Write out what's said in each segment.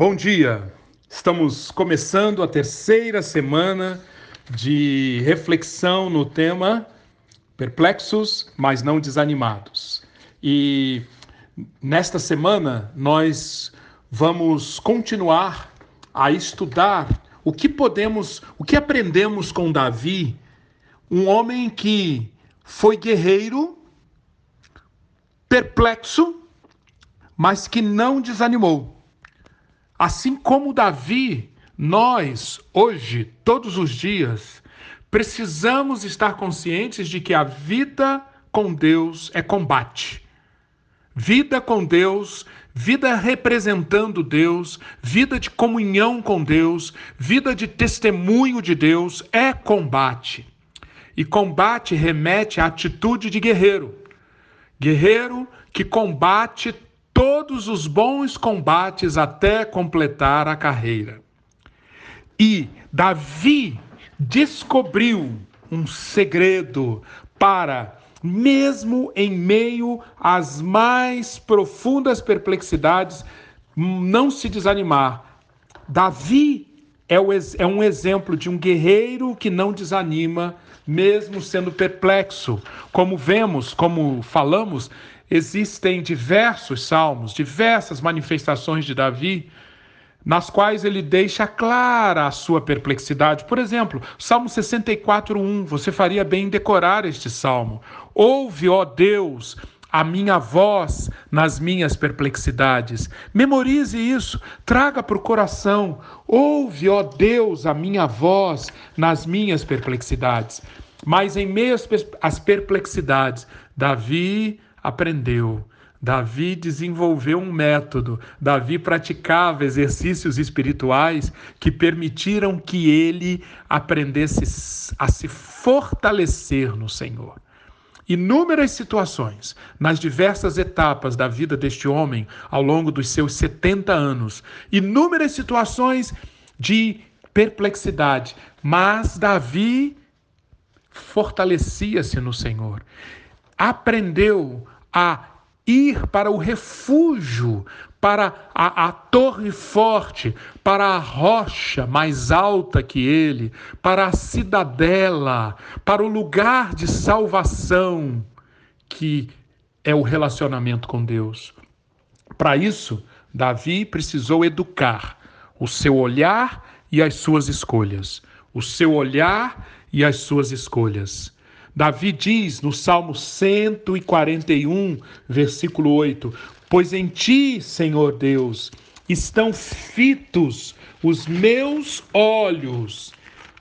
Bom dia! Estamos começando a terceira semana de reflexão no tema Perplexos, mas não desanimados. E nesta semana nós vamos continuar a estudar o que podemos, o que aprendemos com Davi, um homem que foi guerreiro, perplexo, mas que não desanimou. Assim como Davi, nós, hoje, todos os dias, precisamos estar conscientes de que a vida com Deus é combate. Vida com Deus, vida representando Deus, vida de comunhão com Deus, vida de testemunho de Deus é combate. E combate remete à atitude de guerreiro. Guerreiro que combate todos os bons combates até completar a carreira. E Davi descobriu um segredo para, mesmo em meio às mais profundas perplexidades, não se desanimar. Davi é, é um exemplo de um guerreiro que não desanima, mesmo sendo perplexo. Como vemos, como falamos, existem diversos salmos, diversas manifestações de Davi, nas quais ele deixa clara a sua perplexidade. Por exemplo, Salmo 64:1, você faria bem em decorar este salmo. Ouve, ó Deus, a minha voz nas minhas perplexidades. Memorize isso, traga para o coração. Ouve, ó Deus, a minha voz nas minhas perplexidades. Mas em meio às perplexidades, Davi aprendeu. Davi desenvolveu um método, Davi praticava exercícios espirituais que permitiram que ele aprendesse a se fortalecer no Senhor. Inúmeras situações, nas diversas etapas da vida deste homem ao longo dos seus 70 anos, inúmeras situações de perplexidade, mas Davi fortalecia-se no Senhor aprendeu a ir para o refúgio, para a, a, torre forte, para a rocha mais alta que ele, para a cidadela, para o lugar de salvação que é o relacionamento com Deus. Para isso, Davi precisou educar o seu olhar e as suas escolhas. O seu olhar e as suas escolhas. Davi diz no Salmo 141, versículo 8: Pois em ti, Senhor Deus, estão fitos os meus olhos.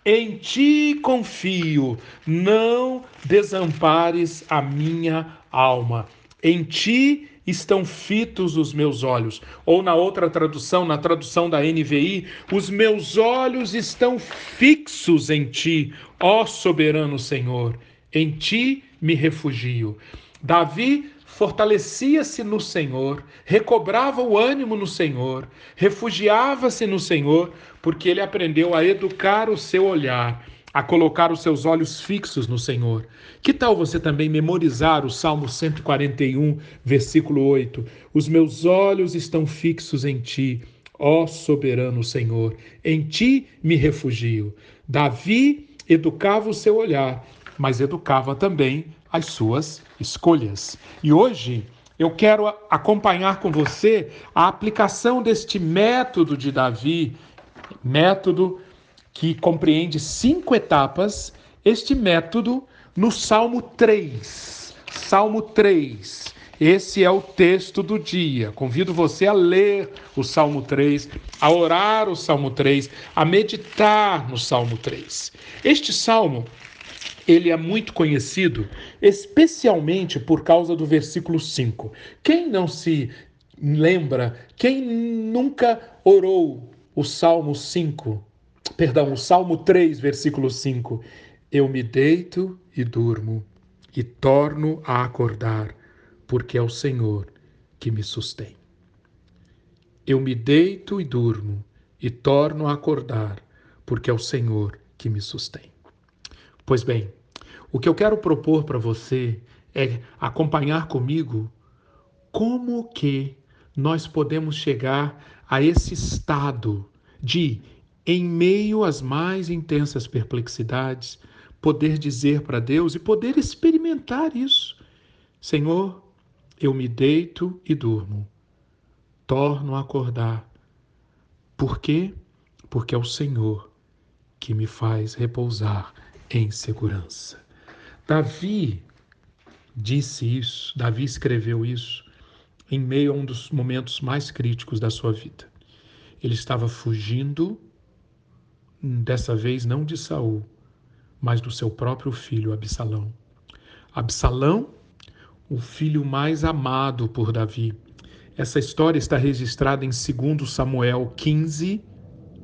Em ti confio, não desampares a minha alma. Em ti estão fitos os meus olhos. Ou na outra tradução, na tradução da NVI, os meus olhos estão fixos em ti, ó soberano Senhor. Em ti me refugio. Davi fortalecia-se no Senhor, recobrava o ânimo no Senhor, refugiava-se no Senhor, porque ele aprendeu a educar o seu olhar, a colocar os seus olhos fixos no Senhor. Que tal você também memorizar o Salmo 141, versículo 8? Os meus olhos estão fixos em ti, ó soberano Senhor, em ti me refugio. Davi educava o seu olhar mas educava também as suas escolhas. E hoje eu quero acompanhar com você a aplicação deste método de Davi, método que compreende cinco etapas, este método no Salmo 3. Salmo 3. Esse é o texto do dia. Convido você a ler o Salmo 3, a orar o Salmo 3, a meditar no Salmo 3. Este salmo ele é muito conhecido, especialmente por causa do versículo 5. Quem não se lembra, quem nunca orou o Salmo 5, perdão, o Salmo 3, versículo 5, eu me deito e durmo e torno a acordar, porque é o Senhor que me sustém. Eu me deito e durmo e torno a acordar, porque é o Senhor que me sustém. Pois bem, o que eu quero propor para você é acompanhar comigo como que nós podemos chegar a esse estado de, em meio às mais intensas perplexidades, poder dizer para Deus e poder experimentar isso. Senhor, eu me deito e durmo, torno a acordar. Por quê? Porque é o Senhor que me faz repousar em segurança. Davi disse isso, Davi escreveu isso em meio a um dos momentos mais críticos da sua vida. Ele estava fugindo, dessa vez não de Saul, mas do seu próprio filho Absalão. Absalão, o filho mais amado por Davi. Essa história está registrada em 2 Samuel 15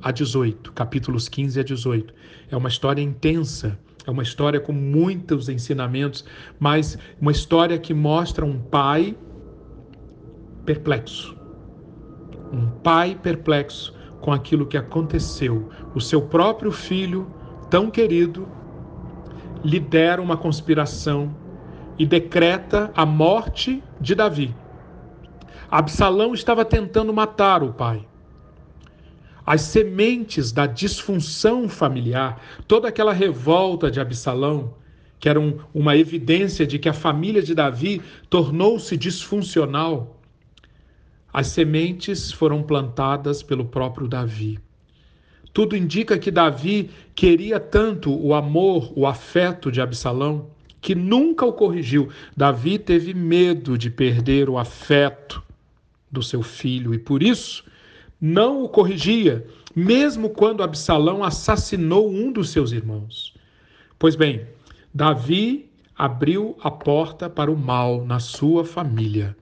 a 18, capítulos 15 a 18. É uma história intensa, é uma história com muitos ensinamentos, mas uma história que mostra um pai perplexo. Um pai perplexo com aquilo que aconteceu. O seu próprio filho, tão querido, lidera uma conspiração e decreta a morte de Davi. Absalão estava tentando matar o pai. As sementes da disfunção familiar, toda aquela revolta de Absalão, que era um, uma evidência de que a família de Davi tornou-se disfuncional, as sementes foram plantadas pelo próprio Davi. Tudo indica que Davi queria tanto o amor, o afeto de Absalão, que nunca o corrigiu. Davi teve medo de perder o afeto do seu filho e por isso não o corrigia, mesmo quando Absalão assassinou um dos seus irmãos. Pois bem, Davi abriu a porta para o mal na sua família,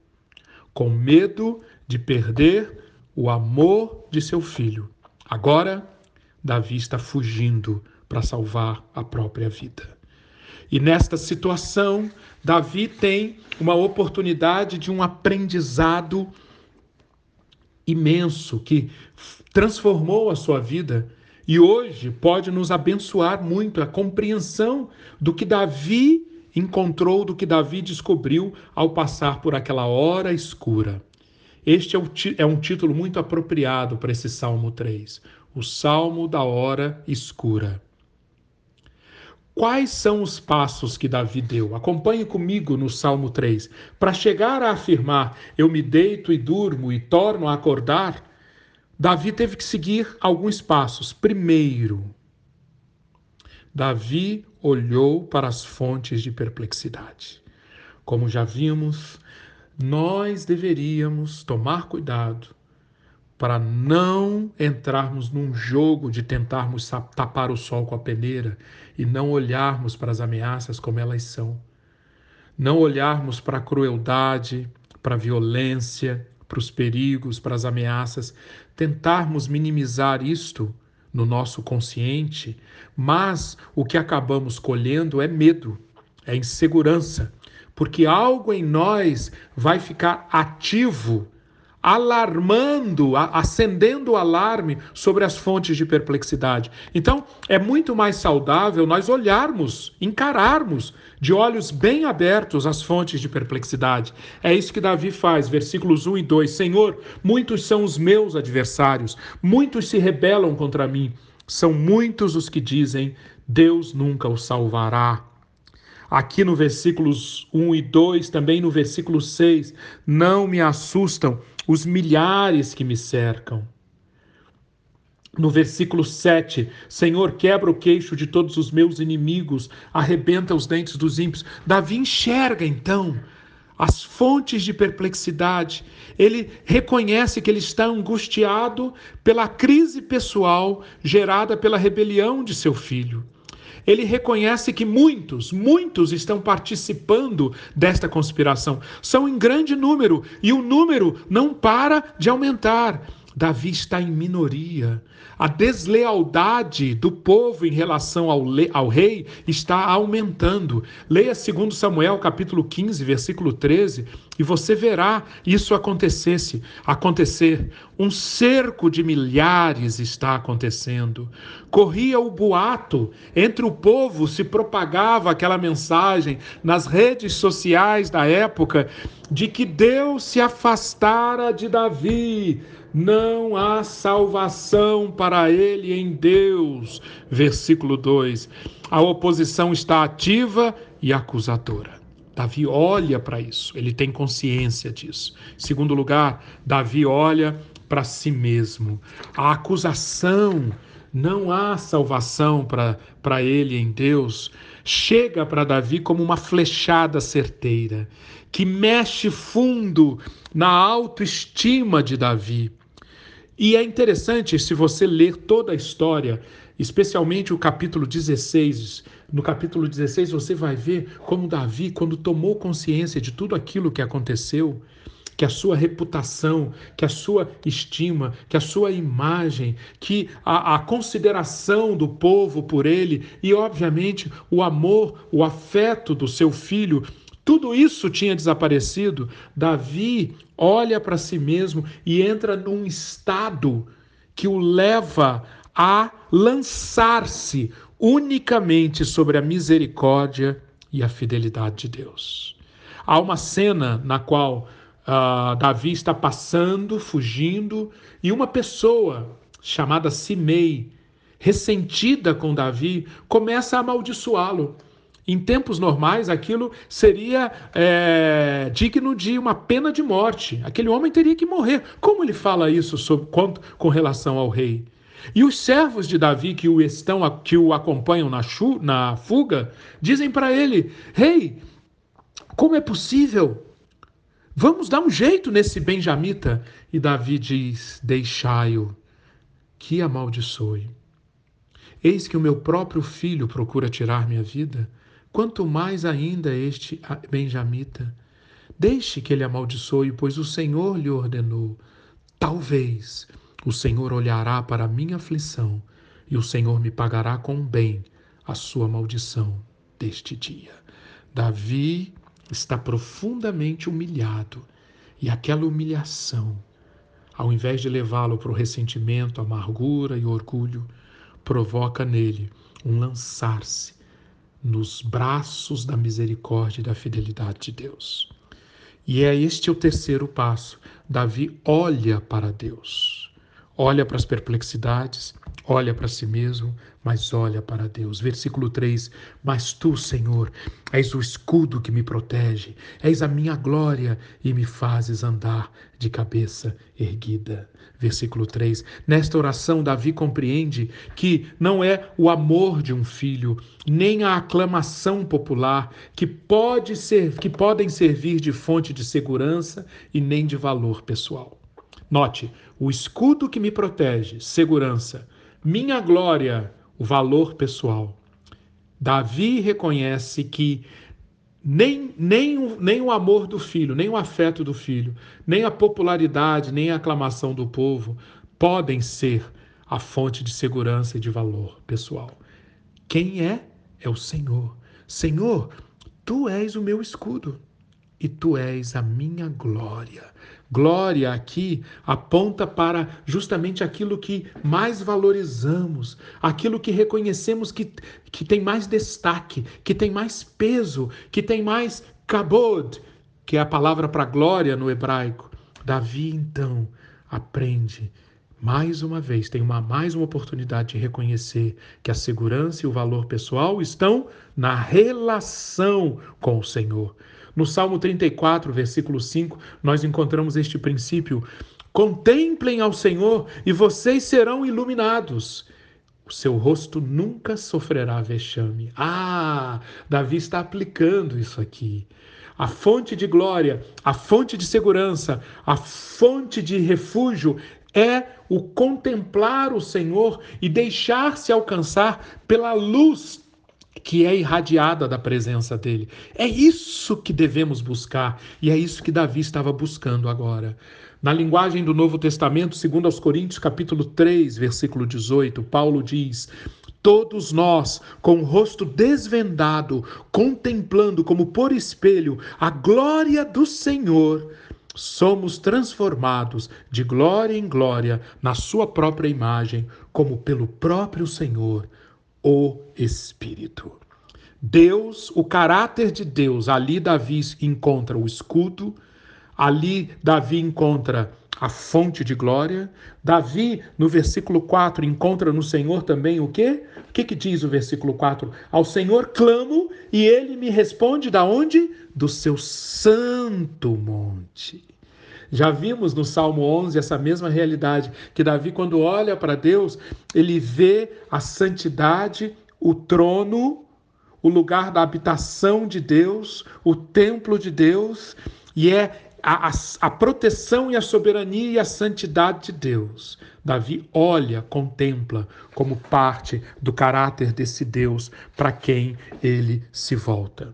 com medo de perder o amor de seu filho. Agora, Davi está fugindo para salvar a própria vida. E nesta situação, Davi tem uma oportunidade de um aprendizado imenso que transformou a sua vida e hoje pode nos abençoar muito a compreensão do que Davi encontrou, do que Davi descobriu ao passar por aquela hora escura. Este é, é um título muito apropriado para esse Salmo 3 o salmo da hora escura. Quais são os passos que Davi deu? Acompanhe comigo no Salmo 3. Para chegar a afirmar, eu me deito e durmo e torno a acordar, Davi teve que seguir alguns passos. Primeiro, Davi olhou para as fontes de perplexidade. Como já vimos, nós deveríamos tomar cuidado para não entrarmos num jogo de tentarmos tapar o sol com a peneira e não olharmos para as ameaças como elas são. Não olharmos para a crueldade, para a violência, para os perigos, para as ameaças, tentarmos minimizar isto no nosso consciente, mas o que acabamos colhendo é medo, é insegurança, porque algo em nós vai ficar ativo alarmando, acendendo o alarme sobre as fontes de perplexidade. Então, é muito mais saudável nós olharmos, encararmos de olhos bem abertos as fontes de perplexidade. É isso que Davi faz, versículos 1 e 2. Senhor, muitos são os meus adversários, muitos se rebelam contra mim. São muitos os que dizem: Deus nunca o salvará. Aqui no versículos 1 e 2, também no versículo 6, não me assustam os milhares que me cercam. No versículo 7, Senhor, quebra o queixo de todos os meus inimigos, arrebenta os dentes dos ímpios. Davi enxerga então as fontes de perplexidade. Ele reconhece que ele está angustiado pela crise pessoal gerada pela rebelião de seu filho ele reconhece que muitos, muitos estão participando desta conspiração. São em grande número e o número não para de aumentar. Davi está em minoria. A deslealdade do povo em relação ao, ao, rei está aumentando. Leia 2 Samuel capítulo 15, versículo 13. E você verá isso acontecesse, acontecer. Um cerco de milhares está acontecendo. Corria o boato, entre o povo se propagava aquela mensagem nas redes sociais da época de que Deus se afastara de Davi. Não há salvação para ele em Deus. Versículo 2. A oposição está ativa e acusadora. Davi olha para isso, ele tem consciência disso. Segundo lugar, Davi olha para si mesmo. A acusação, não há salvação para ele em Deus, chega para Davi como uma flechada certeira, que mexe fundo na autoestima de Davi. E é interessante, se você ler toda a história, especialmente o capítulo 16. No capítulo 16 você vai ver como Davi, quando tomou consciência de tudo aquilo que aconteceu, que a sua reputação, que a sua estima, que a sua imagem, que a, a, consideração do povo por ele e, obviamente, o amor, o afeto do seu filho, tudo isso tinha desaparecido. Davi olha para si mesmo e entra num estado que o leva a lançar-se unicamente sobre a misericórdia e a fidelidade de Deus. Há uma cena na qual uh, Davi está passando, fugindo, e uma pessoa chamada Simei, ressentida com Davi, começa a amaldiçoá-lo. Em tempos normais, aquilo seria é, digno de uma pena de morte. Aquele homem teria que morrer. Como ele fala isso sobre, com, com relação ao rei? E os servos de Davi que o estão que o acompanham na, chu, na fuga dizem para ele: Rei, como é possível? Vamos dar um jeito nesse benjamita. E Davi diz: Deixai-o, que amaldiçoe. Eis que o meu próprio filho procura tirar minha vida, quanto mais ainda este benjamita. Deixe que ele amaldiçoe, pois o Senhor lhe ordenou. Talvez o Senhor olhará para a minha aflição e o Senhor me pagará com bem a sua maldição deste dia. Davi está profundamente humilhado e aquela humilhação, ao invés de levá-lo para o ressentimento, amargura e orgulho, provoca nele um lançar-se nos braços da misericórdia e da fidelidade de Deus. E é este o terceiro passo. Davi olha para Deus olha para as perplexidades, olha para si mesmo, mas olha para Deus. Versículo 3: Mas tu, Senhor, és o escudo que me protege, és a minha glória e me fazes andar de cabeça erguida. Versículo 3. Nesta oração, Davi compreende que não é o amor de um filho, nem a aclamação popular que pode ser que podem servir de fonte de segurança e nem de valor pessoal. Note, o escudo que me protege, segurança, minha glória, o valor pessoal. Davi reconhece que nem, nem, nem o amor do filho, nem o afeto do filho, nem a popularidade, nem a aclamação do povo podem ser a fonte de segurança e de valor pessoal. Quem é? É o Senhor. Senhor, tu és o meu escudo e tu és a minha glória. Glória aqui aponta para justamente aquilo que mais valorizamos, aquilo que reconhecemos que, que tem mais destaque, que tem mais peso, que tem mais kabod, que é a palavra para glória no hebraico. Davi, então, aprende mais uma vez, tem uma, mais uma oportunidade de reconhecer que a segurança e o valor pessoal estão na relação com o Senhor. No Salmo 34, versículo 5, nós encontramos este princípio: Contemplem ao Senhor e vocês serão iluminados. O seu rosto nunca sofrerá vexame. Ah, Davi está aplicando isso aqui. A fonte de glória, a fonte de segurança, a fonte de refúgio é o contemplar o Senhor e deixar-se alcançar pela luz que é irradiada da presença dele. É isso que devemos buscar e é isso que Davi estava buscando agora. Na linguagem do Novo Testamento, segundo aos Coríntios, capítulo 3, versículo 18, Paulo diz: todos nós, com o rosto desvendado, contemplando como por espelho a glória do Senhor, somos transformados de glória em glória na Sua própria imagem, como pelo próprio Senhor, o Espírito. Deus, o caráter de Deus, ali Davi encontra o escudo, ali Davi encontra a fonte de glória. Davi, no versículo 4, encontra no Senhor também o quê? O que, que diz o versículo 4? Ao Senhor clamo e ele me responde da onde? Do seu santo monte. Já vimos no Salmo 11 essa mesma realidade, que Davi, quando olha para Deus, ele vê a santidade, o trono, o lugar da habitação de Deus, o templo de Deus, e é a, a, a, proteção e a soberania e a santidade de Deus. Davi olha, contempla como parte do caráter desse Deus para quem ele se volta.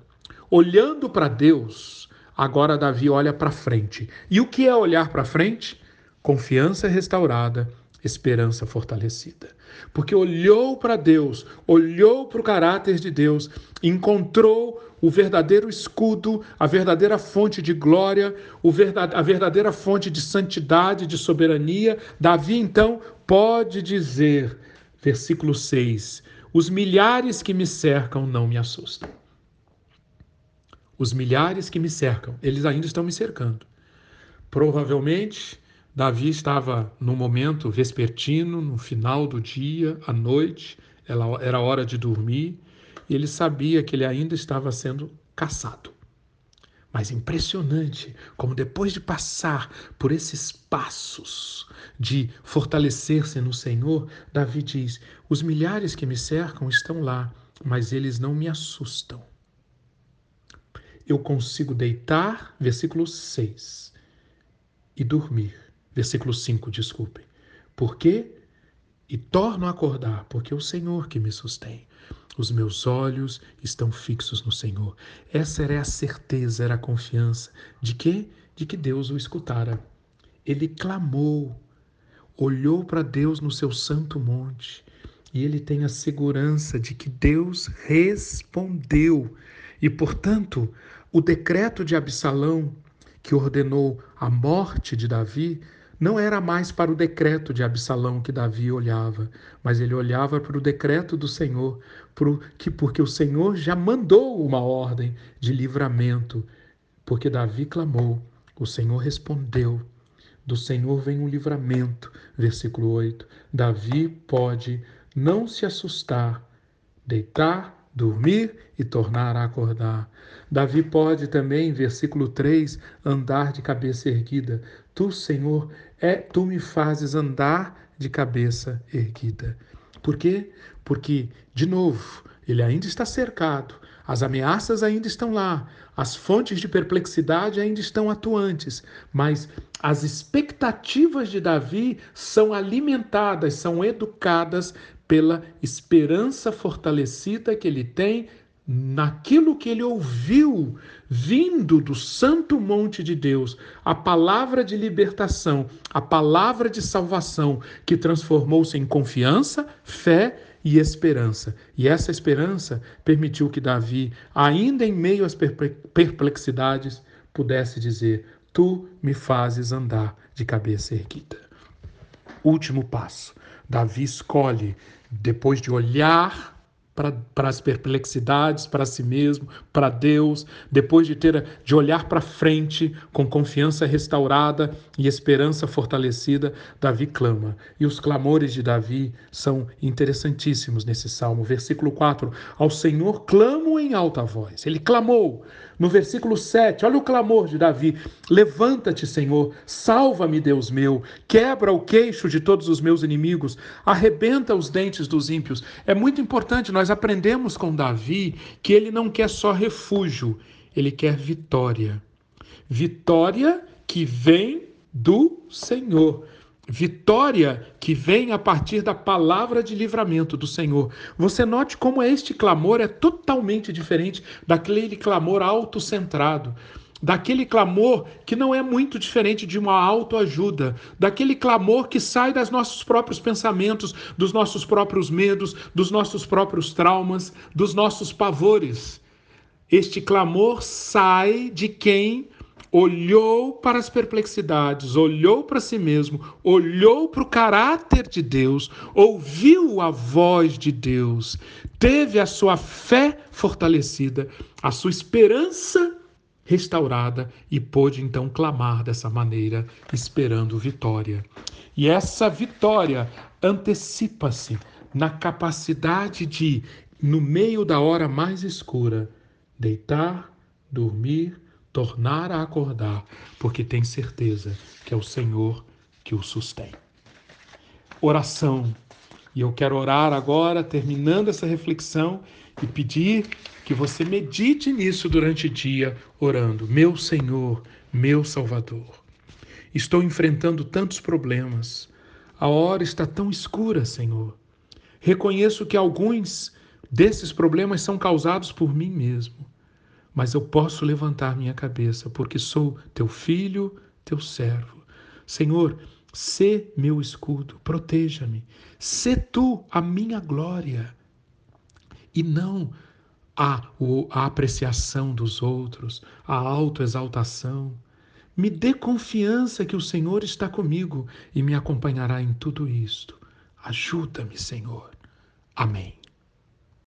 Olhando para Deus, agora Davi olha para frente. E o que é olhar para frente? Confiança restaurada, esperança fortalecida. Porque olhou para Deus, olhou para o caráter de Deus, encontrou o verdadeiro escudo, a verdadeira fonte de glória, a verdadeira fonte de santidade, de soberania. Davi então pode dizer, versículo 6: Os milhares que me cercam não me assustam. Os milhares que me cercam, eles ainda estão me cercando. Provavelmente Davi estava no momento vespertino, no final do dia, à noite, era hora de dormir, e ele sabia que ele ainda estava sendo caçado. Mas impressionante como depois de passar por esses passos de fortalecer-se no Senhor, Davi diz: Os milhares que me cercam estão lá, mas eles não me assustam. Eu consigo deitar, versículo 6, e dormir Versículo 5, desculpem. Por quê? E torno a acordar, porque é o Senhor que me sustém. Os meus olhos estão fixos no Senhor. Essa era a certeza, era a confiança de que de que Deus o escutara. Ele clamou, olhou para Deus no seu santo monte, e ele tem a segurança de que Deus respondeu. E, portanto, o decreto de Absalão, que ordenou a morte de Davi, não era mais para o decreto de Absalão que Davi olhava, mas ele olhava para o decreto do Senhor, porque o Senhor já mandou uma ordem de livramento, porque Davi clamou, o Senhor respondeu. Do Senhor vem um livramento. Versículo 8. Davi pode não se assustar, deitar dormir e tornar a acordar. Davi pode também, versículo 3, andar de cabeça erguida. Tu, Senhor, é tu me fazes andar de cabeça erguida. Por quê? Porque, de novo, ele ainda está cercado, as ameaças ainda estão lá, as fontes de perplexidade ainda estão atuantes, mas as expectativas de Davi são alimentadas, são educadas pela esperança fortalecida que ele tem naquilo que ele ouviu vindo do santo monte de Deus, a palavra de libertação, a palavra de salvação que transformou-se em confiança, fé e esperança. E essa esperança permitiu que Davi, ainda em meio às perplexidades, pudesse dizer: Tu me fazes andar de cabeça erguida. Último passo. Davi escolhe depois de olhar para as perplexidades, para si mesmo, para Deus, depois de ter de olhar para frente com confiança restaurada e esperança fortalecida, Davi clama. E os clamores de Davi são interessantíssimos nesse salmo. Versículo 4: Ao Senhor clamo em alta voz. Ele clamou. No versículo 7, olha o clamor de Davi: Levanta-te, Senhor, salva-me, Deus meu, quebra o queixo de todos os meus inimigos, arrebenta os dentes dos ímpios. É muito importante, nós aprendemos com Davi que ele não quer só refúgio, ele quer vitória. Vitória que vem do Senhor. Vitória que vem a partir da palavra de livramento do Senhor. Você note como este clamor é totalmente diferente daquele clamor autocentrado. daquele clamor que não é muito diferente de uma autoajuda, daquele clamor que sai dos nossos próprios pensamentos, dos nossos próprios medos, dos nossos próprios traumas, dos nossos pavores. Este clamor sai de quem olhou para as perplexidades, olhou para si mesmo, olhou para o caráter de Deus, ouviu a voz de Deus, teve a sua fé fortalecida, a sua esperança restaurada e pôde então clamar dessa maneira, esperando vitória. E essa vitória antecipa-se na capacidade de, no meio da hora mais escura, deitar, dormir, tornar a acordar, porque tem certeza que é o Senhor que o sustém. Oração. E eu quero orar agora, terminando essa reflexão, e pedir que você medite nisso durante o dia, orando: Meu Senhor, meu Salvador. Estou enfrentando tantos problemas. A hora está tão escura, Senhor. Reconheço que alguns desses problemas são causados por mim mesmo mas eu posso levantar minha cabeça, porque sou teu filho, teu servo. Senhor, sê meu escudo, proteja-me. Sê tu a minha glória e não a, a apreciação dos outros, a autoexaltação. Me dê confiança que o Senhor está comigo e me acompanhará em tudo isto. Ajuda-me, Senhor. Amém.